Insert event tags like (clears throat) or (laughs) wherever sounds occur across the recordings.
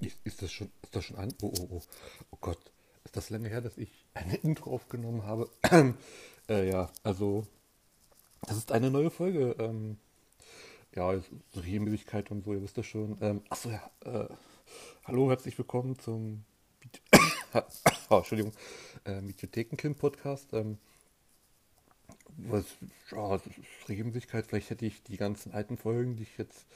Ist, ist, das schon, ist das schon an? Oh, oh, oh. Oh Gott. Ist das lange her, dass ich eine (laughs) Intro aufgenommen habe? (clears throat) äh, ja, also, das ist eine neue Folge. Ähm, ja, so Regelmäßigkeit und so, ihr wisst das schon. Ähm, achso, ja. Äh, hallo, herzlich willkommen zum (coughs) (coughs) oh, Entschuldigung, äh, Mediothekenkind-Podcast. Ähm, was, ja, Regelmäßigkeit, vielleicht hätte ich die ganzen alten Folgen, die ich jetzt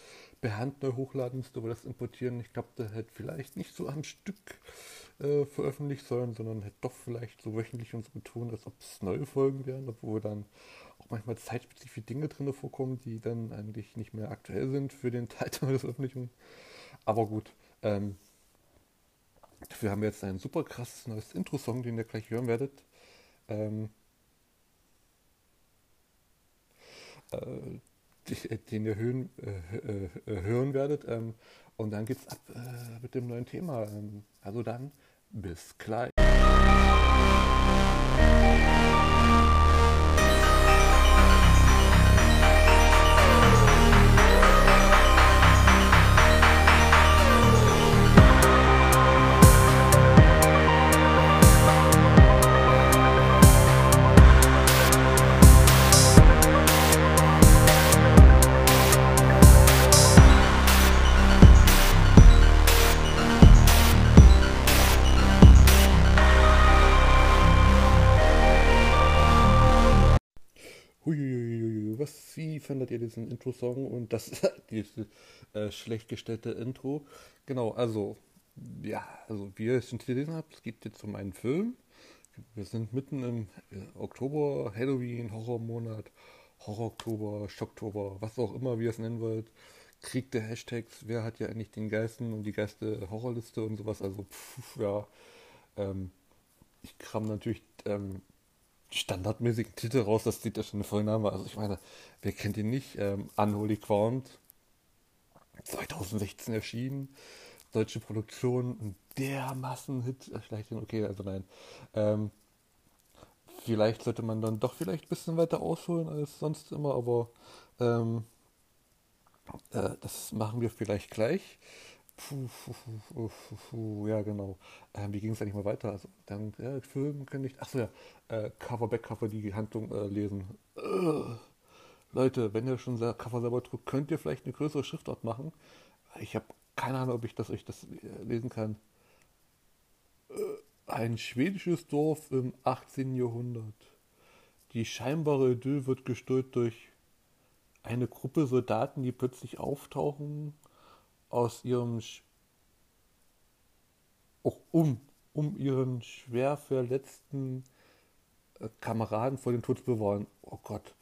per Hand neu hochladen müsste, aber das importieren, ich glaube, der hätte vielleicht nicht so am Stück äh, veröffentlicht sollen, sondern hätte doch vielleicht so wöchentlich und so betont, als ob es neue Folgen wären, obwohl dann auch manchmal zeitspezifische Dinge drin vorkommen, die dann eigentlich nicht mehr aktuell sind für den Teil (laughs) der Veröffentlichung. Aber gut, ähm, dafür haben wir jetzt ein super krasses neues Intro-Song, den ihr gleich hören werdet. Ähm, äh, den ihr hören, äh, äh, hören werdet. Ähm, und dann geht's ab äh, mit dem neuen Thema. Ähm, also dann, bis gleich. Wie findet ihr diesen Intro-Song und das diese, äh, schlecht gestellte Intro? Genau, also, ja, also wie ihr es schon gelesen habt, es geht jetzt um einen Film. Wir sind mitten im äh, Oktober, Halloween, Horrormonat, Horror-Oktober, Schocktober, was auch immer wie es nennen wollt. Krieg der Hashtags, wer hat ja eigentlich den Geisten und die Geiste Horrorliste und sowas, also pff, ja. Ähm, ich kram natürlich ähm, standardmäßigen Titel raus, das sieht ja schon voll Name. Also ich meine, wer kennt ihn nicht? Ähm, Unholy Ground, 2016 erschienen, deutsche Produktion, der Massenhit, äh, vielleicht, okay, also nein. Ähm, vielleicht sollte man dann doch vielleicht ein bisschen weiter ausholen als sonst immer, aber ähm, äh, das machen wir vielleicht gleich. Puh, puh, puh, ja, genau. Ähm, wie ging es eigentlich mal weiter? Also, dann, ja, Film könnte ich. Achso, ja. Äh, Cover, Backcover, die Handlung äh, lesen. Äh, Leute, wenn ihr schon Cover selber druckt, könnt ihr vielleicht eine größere Schriftart machen. Ich habe keine Ahnung, ob ich das euch das äh, lesen kann. Äh, ein schwedisches Dorf im 18. Jahrhundert. Die scheinbare Idyll wird gestört durch eine Gruppe Soldaten, die plötzlich auftauchen aus ihrem auch um, um ihren schwer verletzten äh, Kameraden vor dem Tod zu bewahren. Oh Gott,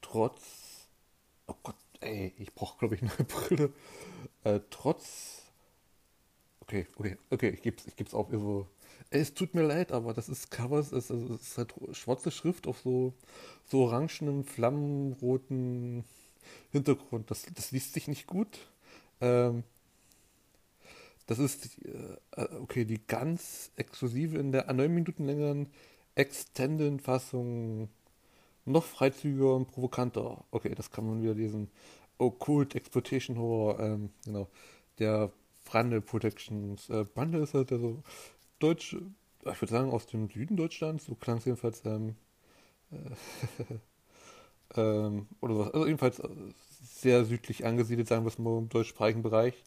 trotz, oh Gott, ey, ich brauche glaube ich (laughs) eine Brille. Äh, trotz, okay, okay, okay, ich gebe es ich geb's auf. Also, es tut mir leid, aber das ist Covers, es, also, es ist halt schwarze Schrift auf so, so orangenen, flammenroten Hintergrund. Das, das liest sich nicht gut. Ähm, das ist äh, äh, okay, die ganz exklusive in der 9 Minuten längeren Extended-Fassung noch freizügiger und provokanter. Okay, das kann man wieder lesen. Occult Exploitation Horror, ähm, genau. Der Brandel Protections. Äh, Brandel ist halt also deutsch, ich würde sagen aus dem Süden Deutschlands, so klang es jedenfalls, ähm, äh, (laughs) ähm, oder was, also jedenfalls äh, sehr südlich angesiedelt, sagen wir es mal im deutschsprachigen Bereich.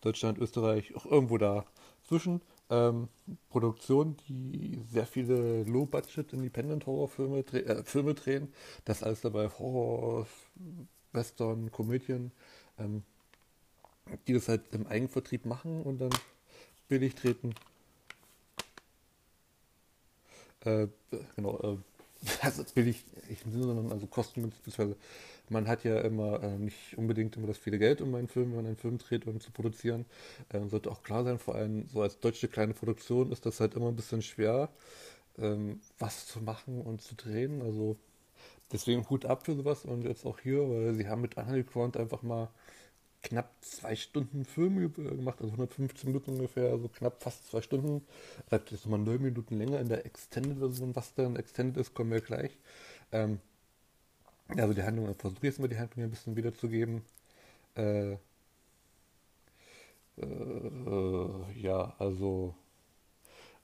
Deutschland, Österreich, auch irgendwo da zwischen. Ähm, Produktion, die sehr viele Low-Budget Independent-Horror-Filme äh, Filme drehen. Das alles dabei Horror, Western, Komödien, ähm, die das halt im Eigenvertrieb machen und dann billig treten. Äh, genau, äh, (laughs) also billig, ich im Sinne, sondern also kostengünstig, beziehungsweise man hat ja immer äh, nicht unbedingt immer das viele Geld, um einen Film, wenn man einen Film dreht, um zu produzieren. Ähm, sollte auch klar sein, vor allem so als deutsche kleine Produktion ist das halt immer ein bisschen schwer, ähm, was zu machen und zu drehen. Also deswegen Hut ab für sowas und jetzt auch hier, weil sie haben mit Underground einfach mal knapp zwei Stunden Film gemacht, also 115 Minuten ungefähr, also knapp fast zwei Stunden. Bleibt jetzt nochmal neun Minuten länger in der Extended-Version. Was dann Extended ist, kommen wir gleich. Ähm, also die Handlung, versuche jetzt mal die Handlung ein bisschen wiederzugeben. Äh, äh, ja, also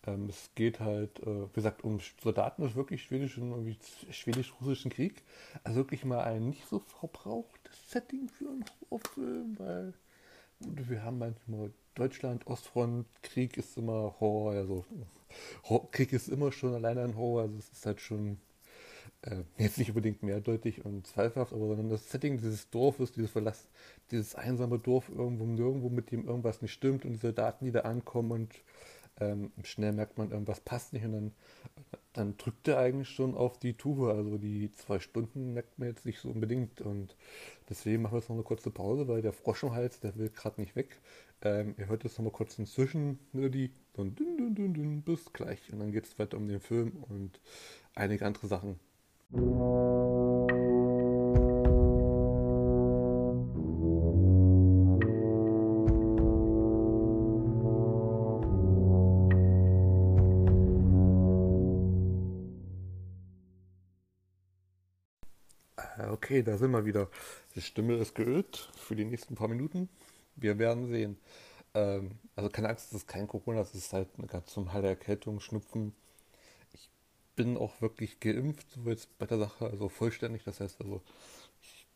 ähm, es geht halt, äh, wie gesagt, um Soldaten des wirklich schwedischen, schwedisch-russischen Krieg. Also wirklich mal ein nicht so verbrauchtes Setting für einen Horrorfilm, weil wir haben manchmal Deutschland, Ostfront, Krieg ist immer Horror, also Krieg ist immer schon alleine ein Horror, also es ist halt schon äh, jetzt nicht unbedingt mehrdeutig und zweifelhaft, aber sondern das Setting dieses Dorfes, dieses Verlass, dieses einsame Dorf irgendwo nirgendwo, mit dem irgendwas nicht stimmt und diese Daten, die da ankommen und ähm, schnell merkt man, irgendwas passt nicht und dann, dann drückt er eigentlich schon auf die Tube. Also die zwei Stunden merkt man jetzt nicht so unbedingt und deswegen machen wir jetzt noch eine kurze Pause, weil der Frosch im Hals, der will gerade nicht weg. Ähm, ihr hört jetzt noch mal kurz inzwischen nur die dün, dün, dün, dün, bis gleich und dann geht es weiter um den Film und einige andere Sachen. Okay, da sind wir wieder. Die Stimme ist geölt für die nächsten paar Minuten. Wir werden sehen. Ähm, also keine Angst, es ist kein Corona, es ist halt eine ganz normale Erkältung, Schnupfen. Ich bin auch wirklich geimpft, so jetzt bei der Sache, also vollständig. Das heißt also, ich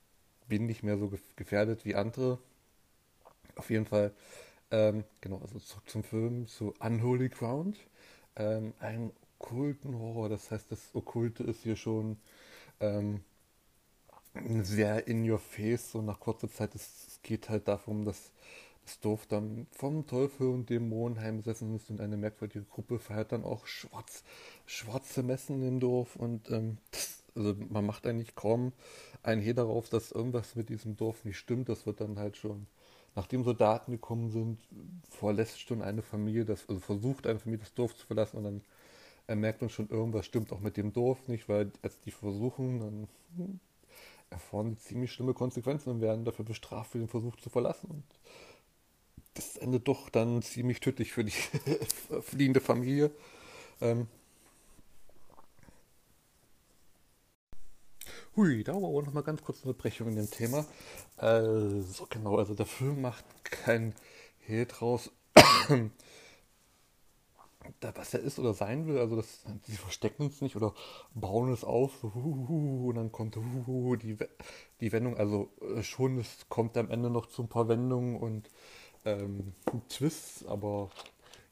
bin nicht mehr so gefährdet wie andere. Auf jeden Fall, ähm, genau, also zurück zum Film, zu Unholy Ground. Ähm, ein okkulten Horror, das heißt, das Okkulte ist hier schon ähm, sehr in your face, so nach kurzer Zeit. Es, geht halt darum, dass das Dorf dann vom Teufel und Dämonen heimsessen ist und eine merkwürdige Gruppe feiert dann auch schwarz, schwarze Messen im Dorf und ähm, das, also man macht eigentlich kaum ein Hehl darauf, dass irgendwas mit diesem Dorf nicht stimmt. Das wird dann halt schon, nachdem Soldaten gekommen sind, vorlässt schon eine Familie, das, also versucht eine Familie das Dorf zu verlassen und dann er merkt man schon, irgendwas stimmt auch mit dem Dorf nicht, weil als die versuchen, dann erfahren ziemlich schlimme Konsequenzen und werden dafür bestraft für den Versuch zu verlassen. Und das endet doch dann ziemlich tödlich für die (laughs) fliehende Familie. Ähm Hui, da war auch noch mal ganz kurz eine Unterbrechung in dem Thema. Äh, so genau, also der Film macht kein Hehl draus, was er ist oder sein will. Also das, sie verstecken es nicht oder bauen es auf so, hu, und dann kommt die, die Wendung. Also äh, schon, es kommt am Ende noch zu ein paar Wendungen und ähm, Twists, aber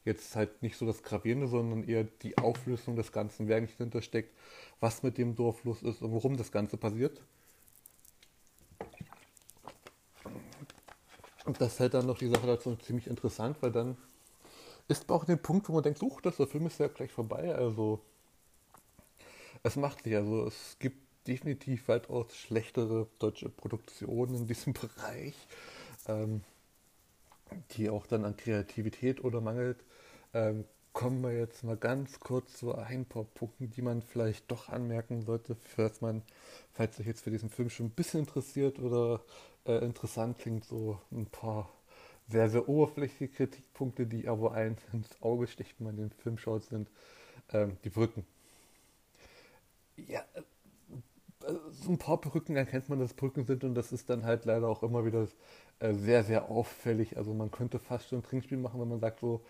jetzt halt nicht so das Gravierende, sondern eher die Auflösung des Ganzen, wer eigentlich dahinter steckt, was mit dem Dorf los ist und warum das Ganze passiert. Und das hält dann noch die Sache dazu ziemlich interessant, weil dann ist auch den Punkt, wo man denkt, such das, der Film ist ja gleich vorbei. Also es macht sich, also es gibt definitiv weitaus schlechtere deutsche Produktionen in diesem (laughs) Bereich, ähm, die auch dann an Kreativität oder mangelt. Ähm, kommen wir jetzt mal ganz kurz zu ein paar Punkten, die man vielleicht doch anmerken sollte, falls man, falls sich jetzt für diesen Film schon ein bisschen interessiert oder äh, interessant klingt, so ein paar sehr, sehr oberflächliche Kritikpunkte, die aber ein (laughs) ins Auge stechen, wenn man den Film schaut, sind ähm, die Brücken. Ja, äh, so ein paar Brücken erkennt man, dass Brücken sind und das ist dann halt leider auch immer wieder äh, sehr, sehr auffällig. Also man könnte fast schon ein Trinkspiel machen, wenn man sagt, so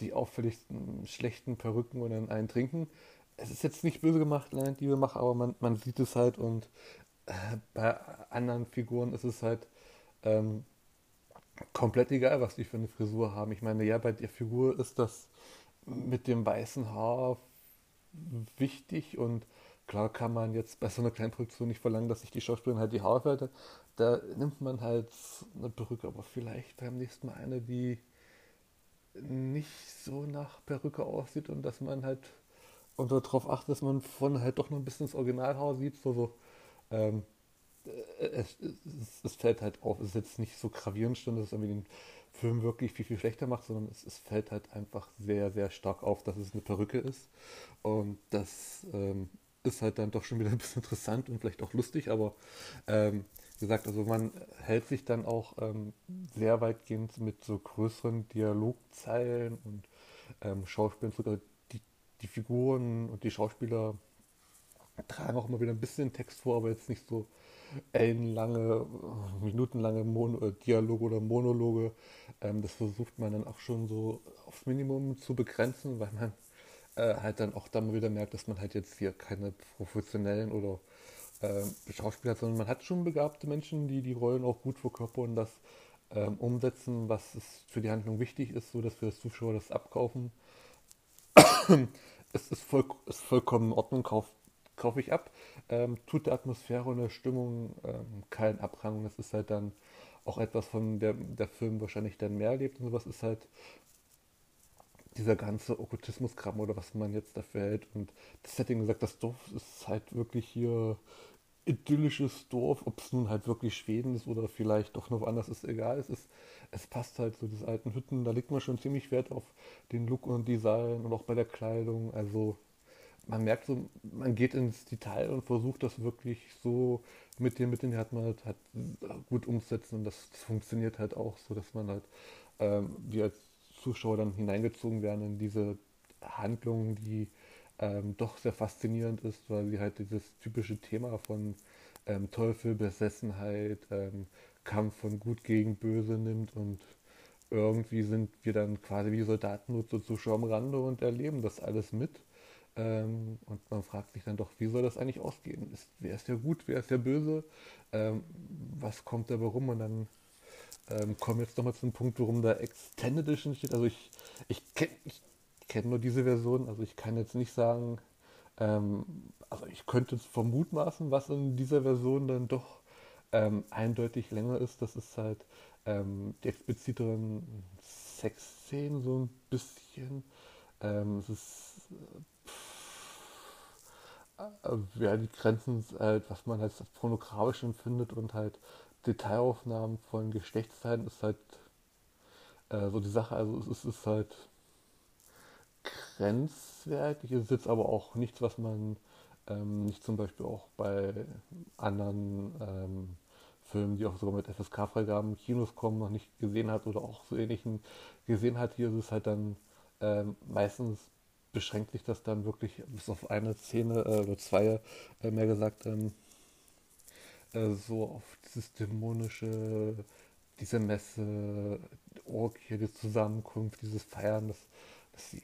die auffälligsten schlechten Perücken und dann einen trinken. Es ist jetzt nicht böse gemacht, nein, die wir machen, aber man, man sieht es halt und äh, bei anderen Figuren ist es halt ähm, komplett egal, was die für eine Frisur haben. Ich meine, ja, bei der Figur ist das mit dem weißen Haar wichtig und klar kann man jetzt bei so einer kleinen Produktion nicht verlangen, dass sich die Schauspielerin halt die Haare fällt. Da nimmt man halt eine Perücke, aber vielleicht beim nächsten Mal eine, die nicht so nach Perücke aussieht und dass man halt und darauf achtet, dass man vorne halt doch noch ein bisschen das Originalhaar sieht, so, so ähm, äh, es, es, es, fällt halt auf, es ist jetzt nicht so gravierend dass es irgendwie den Film wirklich viel, viel schlechter macht, sondern es, es fällt halt einfach sehr, sehr stark auf, dass es eine Perücke ist. Und das ähm, ist halt dann doch schon wieder ein bisschen interessant und vielleicht auch lustig, aber ähm, wie gesagt, also man hält sich dann auch ähm, sehr weitgehend mit so größeren Dialogzeilen und ähm, Schauspielern sogar die, die Figuren und die Schauspieler tragen auch immer wieder ein bisschen Text vor, aber jetzt nicht so ellenlange, minutenlange Mon äh, Dialoge oder Monologe. Ähm, das versucht man dann auch schon so aufs Minimum zu begrenzen, weil man äh, halt dann auch dann wieder merkt, dass man halt jetzt hier keine professionellen oder äh, Schauspieler hat, sondern man hat schon begabte Menschen, die die Rollen auch gut verkörpern und das ähm, umsetzen, was für die Handlung wichtig ist, so dass wir als Zuschauer das abkaufen. (coughs) es ist, voll, ist vollkommen in Ordnung, kaufe kauf ich ab. Ähm, tut der Atmosphäre und der Stimmung ähm, keinen Abrang. Das ist halt dann auch etwas, von der der Film wahrscheinlich dann mehr lebt und sowas ist halt dieser ganze Okkultismus-Kram oder was man jetzt dafür hält. Und das Setting gesagt, das Dorf ist halt wirklich hier idyllisches Dorf, ob es nun halt wirklich Schweden ist oder vielleicht doch noch woanders, ist egal. Es, ist, es passt halt so, diese alten Hütten, da legt man schon ziemlich Wert auf den Look und Design und auch bei der Kleidung. Also man merkt so, man geht ins Detail und versucht das wirklich so mit dem, mit den hat man halt, halt gut umsetzen und das, das, funktioniert halt auch so, dass man halt, ähm, wir als Zuschauer dann hineingezogen werden in diese Handlung, die ähm, doch sehr faszinierend ist, weil sie halt dieses typische Thema von ähm, Teufel, Besessenheit, ähm, Kampf von Gut gegen Böse nimmt und irgendwie sind wir dann quasi wie Soldaten nur zu Zuschauer am Rande und erleben das alles mit. Ähm, und man fragt sich dann doch, wie soll das eigentlich ausgehen? Ist, wer ist der gut, wer ist der böse? Ähm, was kommt dabei rum? Und dann ähm, kommen wir jetzt nochmal zum Punkt, warum da Extended Edition steht. Also ich, ich kenne ich kenne nur diese Version, also ich kann jetzt nicht sagen, ähm, also ich könnte jetzt vermutmaßen, was in dieser Version dann doch ähm, eindeutig länger ist. Das ist halt ähm, die expliziteren Sexszenen so ein bisschen. Es ist äh, ja, die Grenzen halt, was man als pornografisch empfindet und halt Detailaufnahmen von Geschlechtsteilen ist halt äh, so die Sache. Also es ist halt grenzwertig. Es ist jetzt aber auch nichts, was man ähm, nicht zum Beispiel auch bei anderen ähm, Filmen, die auch sogar mit FSK-Freigaben Kinos kommen, noch nicht gesehen hat oder auch so ähnlichen gesehen hat. Hier ist es halt dann ähm, meistens beschränkt sich das dann wirklich bis auf eine Szene äh, oder zwei, äh, mehr gesagt, ähm, äh, so auf dieses dämonische, diese Messe, Orgie, die Zusammenkunft, dieses Feiern, das, das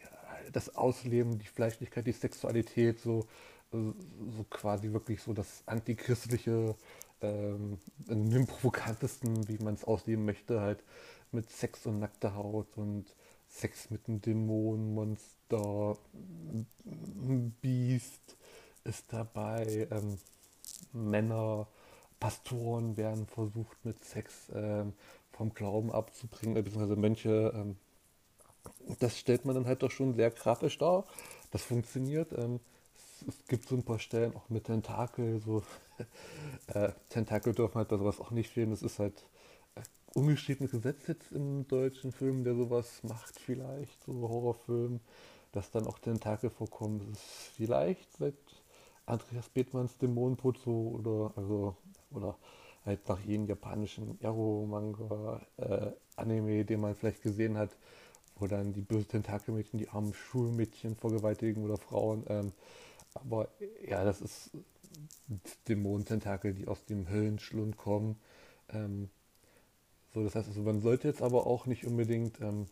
das Ausleben, die Fleischlichkeit, die Sexualität, so, so quasi wirklich so das antichristliche, ähm, in dem provokantesten, wie man es ausleben möchte, halt mit Sex und nackter Haut und Sex mit einem Dämon, Monster, Biest ist dabei, ähm, Männer, Pastoren werden versucht mit Sex ähm, vom Glauben abzubringen, beziehungsweise Mönche ähm, das stellt man dann halt doch schon sehr grafisch dar. Das funktioniert. Ähm, es, es, gibt so ein paar Stellen auch mit Tentakel, so (laughs) äh, Tentakel dürfen halt bei sowas auch nicht fehlen. Das ist halt äh, ungeschriebenes Gesetz jetzt im deutschen Film, der sowas macht vielleicht, so Horrorfilm, dass dann auch Tentakel vorkommen. Das ist vielleicht seit Andreas Bethmanns Dämonenbrot so oder also oder halt nach jedem japanischen Ero-Manga, äh, Anime, den man vielleicht gesehen hat, wo dann die bösen Tentakelmädchen die armen Schulmädchen vergewaltigen oder Frauen. Ähm, aber ja, das ist Dämonententakel, die aus dem Höllenschlund kommen. Ähm, so, das heißt, also man sollte jetzt aber auch nicht unbedingt ähm,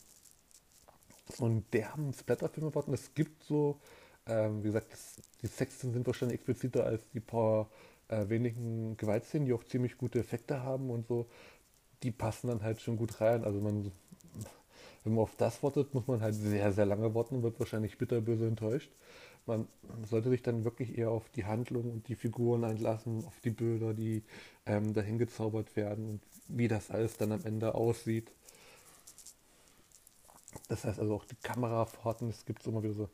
so einen derben Splatterfilm erwarten. Es gibt so, ähm, wie gesagt, das, die Sexszenen sind wahrscheinlich expliziter als die paar äh, wenigen Gewaltszenen, die auch ziemlich gute Effekte haben und so. Die passen dann halt schon gut rein. Also man wenn man auf das wartet, muss man halt sehr, sehr lange warten und wird wahrscheinlich bitterböse enttäuscht. Man sollte sich dann wirklich eher auf die Handlung und die Figuren einlassen, auf die Bilder, die ähm, dahin gezaubert werden und wie das alles dann am Ende aussieht. Das heißt also auch die Kamerafahrten, es gibt immer wieder so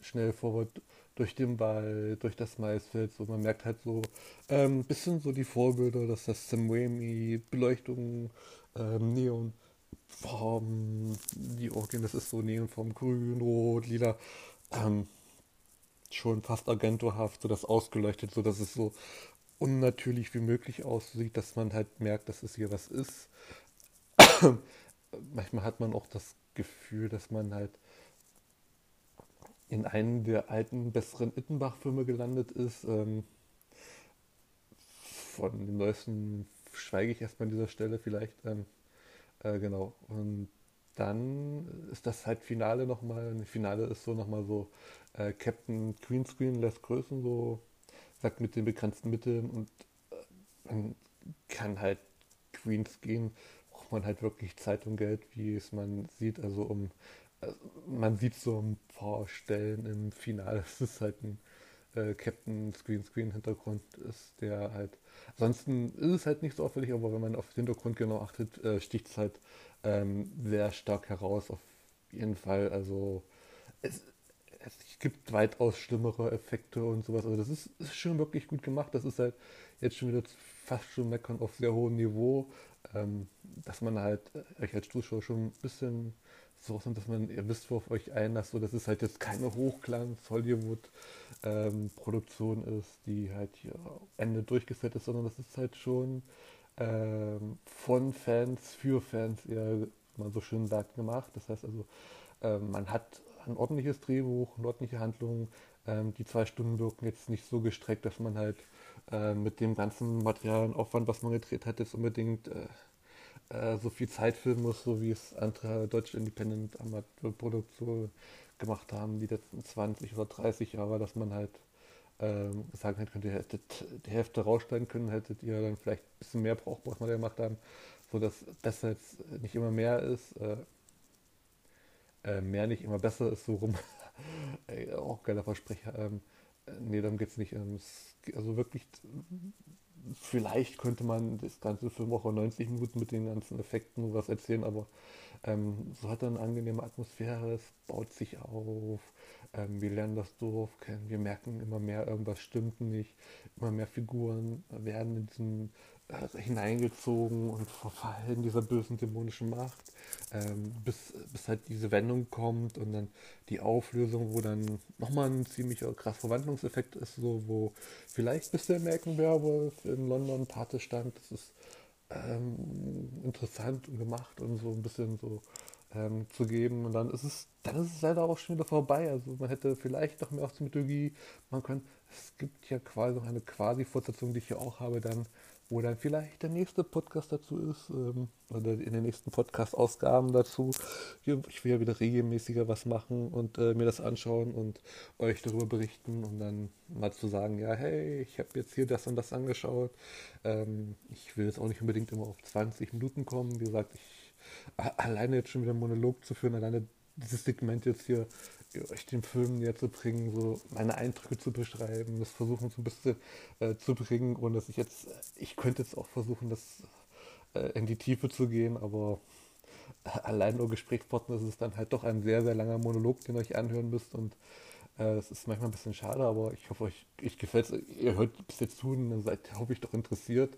schnell vorwärts durch den Wald, durch das Maisfeld, so man merkt halt so ein ähm, bisschen so die Vorbilder, dass das Sam Raimi, Beleuchtung, ähm, Neon, die Orgien, das ist so Neonform grün, rot, lila, ähm, schon fast agentohaft, so das ausgeleuchtet, so dass es so unnatürlich wie möglich aussieht, dass man halt merkt, dass es hier was ist. Manchmal hat man auch das Gefühl, dass man halt in einen der alten, besseren Ittenbach-Filme gelandet ist. Ähm, von den neuesten schweige ich erstmal an dieser Stelle vielleicht. Ähm, äh, genau. Und dann ist das halt Finale nochmal. Finale ist so nochmal so äh, Captain Greenscreen lässt Größen so, sagt mit den begrenzten Mitteln und äh, man kann halt Greenscreen, braucht man halt wirklich Zeit und Geld, wie es man sieht. Also um äh, man sieht so ein paar Stellen im Finale, (laughs) es ist halt ein äh, Captain Screen Screen Hintergrund ist, der halt. Ansonsten ist es halt nicht so auffällig, aber wenn man auf den Hintergrund genau achtet, äh, sticht es halt ähm, sehr stark heraus, auf jeden Fall. Also es, es gibt weitaus schlimmere Effekte und sowas. Also das ist, ist schon wirklich gut gemacht. Das ist halt jetzt schon wieder fast schon meckern auf sehr hohem Niveau, ähm, dass man halt äh, euch als Zuschauer schon ein bisschen so sind, dass man, ihr wisst, worauf euch einlasst, so dass es halt jetzt keine Hochglanz-Hollywood-Produktion ähm, ist, die halt hier Ende durchgesetzt ist, sondern das ist halt schon ähm, von Fans für Fans eher, wie man so schön sagt, gemacht. Das heißt also, ähm, man hat ein ordentliches Drehbuch, eine ordentliche Handlung. Ähm, die zwei Stunden wirken jetzt nicht so gestreckt, dass man halt äh, mit dem ganzen Material und Aufwand, was man gedreht hat, jetzt unbedingt äh, äh, so viel Zeit filmen muss, so wie es andere deutsche Independent Amateurproduktionen gemacht haben, die letzten 20 oder 30 Jahre, dass man halt ähm, sagen hätte, ihr hättet die Hälfte raussteigen können, hättet ihr dann vielleicht ein bisschen mehr brauchbares Material gemacht haben, sodass das jetzt nicht immer mehr ist, äh, äh, mehr nicht immer besser ist, so rum. (laughs) auch geiler Versprecher. Ähm, äh, nee, darum geht es nicht. Ähm, es, also wirklich vielleicht könnte man das ganze Film auch in 90 Minuten mit den ganzen Effekten was erzählen, aber ähm, so hat er eine angenehme Atmosphäre, es baut sich auf, ähm, wir lernen das Dorf kennen, wir merken immer mehr, irgendwas stimmt nicht, immer mehr Figuren werden in diesen äh, hineingezogen und verfallen dieser bösen dämonischen Macht, ähm, bis, bis halt diese Wendung kommt und dann die Auflösung, wo dann nochmal ein ziemlich krass Verwandlungseffekt ist, so wo vielleicht bis der American Werewolf in London Pate stand, das ist ähm, interessant und gemacht und so ein bisschen so ähm, zu geben und dann ist es dann ist es leider auch schon wieder vorbei. Also man hätte vielleicht noch mehr auf die Mythologie man könnte. Es gibt ja quasi noch eine quasi Fortsetzung, die ich hier auch habe, dann wo dann vielleicht der nächste Podcast dazu ist, ähm, oder in den nächsten Podcast-Ausgaben dazu. Ich will ja wieder regelmäßiger was machen und äh, mir das anschauen und euch darüber berichten und dann mal zu sagen, ja, hey, ich habe jetzt hier das und das angeschaut. Ähm, ich will jetzt auch nicht unbedingt immer auf 20 Minuten kommen. Wie gesagt, ich alleine jetzt schon wieder einen Monolog zu führen, alleine dieses Segment jetzt hier euch den Film näher zu bringen, so meine Eindrücke zu beschreiben, das versuchen so ein bisschen äh, zu bringen, ohne dass ich jetzt, ich könnte jetzt auch versuchen, das äh, in die Tiefe zu gehen, aber allein nur Gesprächspartner ist es dann halt doch ein sehr, sehr langer Monolog, den ihr euch anhören müsst und äh, das ist manchmal ein bisschen schade, aber ich hoffe, euch ich gefällt es. Ihr hört bis jetzt zu und seid, hoffe ich, doch interessiert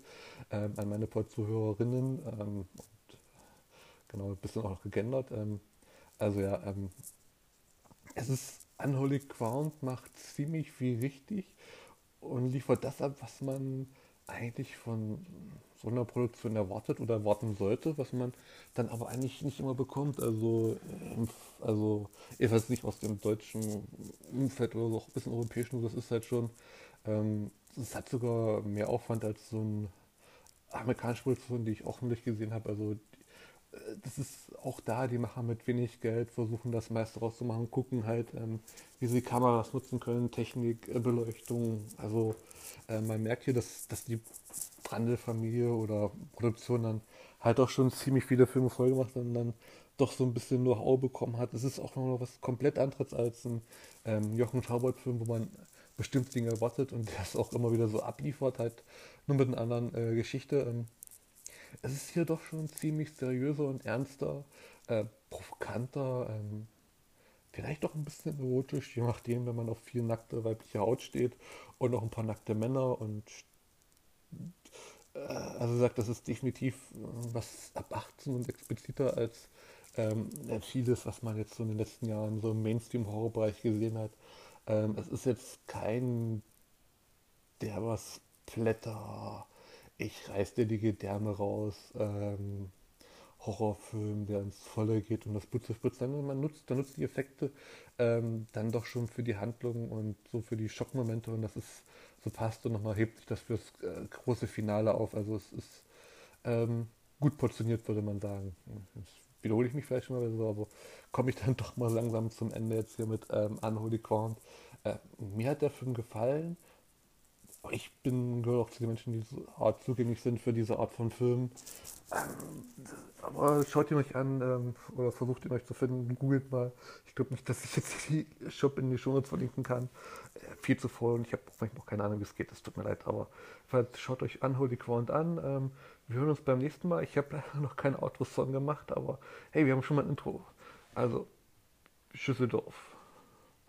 ähm, an meine Zuhörerinnen ähm, und genau, ein bisschen auch noch gegendert. Ähm, also ja, ähm, es ist Unholy Ground macht ziemlich viel richtig und liefert das ab, was man eigentlich von so einer Produktion erwartet oder erwarten sollte, was man dann aber eigentlich nicht immer bekommt. Also, ähm, also ich weiß nicht aus dem deutschen Umfeld oder so, auch ein bisschen europäischen, das ist halt schon, ähm, es hat sogar mehr Aufwand als so eine amerikanische Produktion, die ich auch nicht gesehen habe. Also das ist auch da, die machen mit wenig Geld, versuchen das meiste rauszumachen, gucken halt, ähm, wie sie Kameras nutzen können, Technik, äh, Beleuchtung. Also äh, man merkt hier, dass, dass die Brandl-Familie oder Produktion dann halt auch schon ziemlich viele Filme voll gemacht und dann doch so ein bisschen Hau bekommen hat. Es ist auch noch was komplett anderes als ein ähm, Jochen Schaubert-Film, wo man bestimmt Dinge erwartet und (laughs) der es auch immer wieder so abliefert, halt nur mit einer anderen äh, Geschichte. Ähm, es ist hier doch schon ziemlich seriöser und ernster, äh, provokanter, ähm, vielleicht doch ein bisschen erotisch, je nachdem, wenn man auf viel nackte weibliche Haut steht und auch ein paar nackte Männer und äh, also sagt, das ist definitiv äh, was ab 18 und expliziter als ähm, vieles, was man jetzt so in den letzten Jahren so im Mainstream-Horrorbereich gesehen hat. Ähm, es ist jetzt kein der was Blätter ich reiß dir die Gedärme raus, ähm, Horrorfilm, der ins Volle geht und das Blut zu spritzen. Man nutzt, dann nutzt die Effekte ähm, dann doch schon für die Handlung und so für die Schockmomente und das ist so passt und nochmal hebt sich das fürs äh, große Finale auf. Also es ist ähm, gut portioniert, würde man sagen. Jetzt wiederhole ich mich vielleicht schon mal so, aber komme ich dann doch mal langsam zum Ende jetzt hier mit ähm, Unholy Ground. Äh, mir hat der Film gefallen. Ich bin gehöre auch zu den Menschen, die so hart zugänglich sind für diese Art von Filmen. Ähm, aber schaut ihn euch an ähm, oder versucht ihn euch zu finden. Googelt mal. Ich glaube nicht, dass ich jetzt (laughs) die Shop in die Show verlinken kann. Äh, viel zu voll und ich habe auch noch keine Ahnung, wie es geht. Es tut mir leid, aber schaut euch Unholy Ground an. Ähm, wir hören uns beim nächsten Mal. Ich habe leider (laughs) noch keinen Outro-Song gemacht, aber hey, wir haben schon mal ein Intro. Also, Schüsseldorf.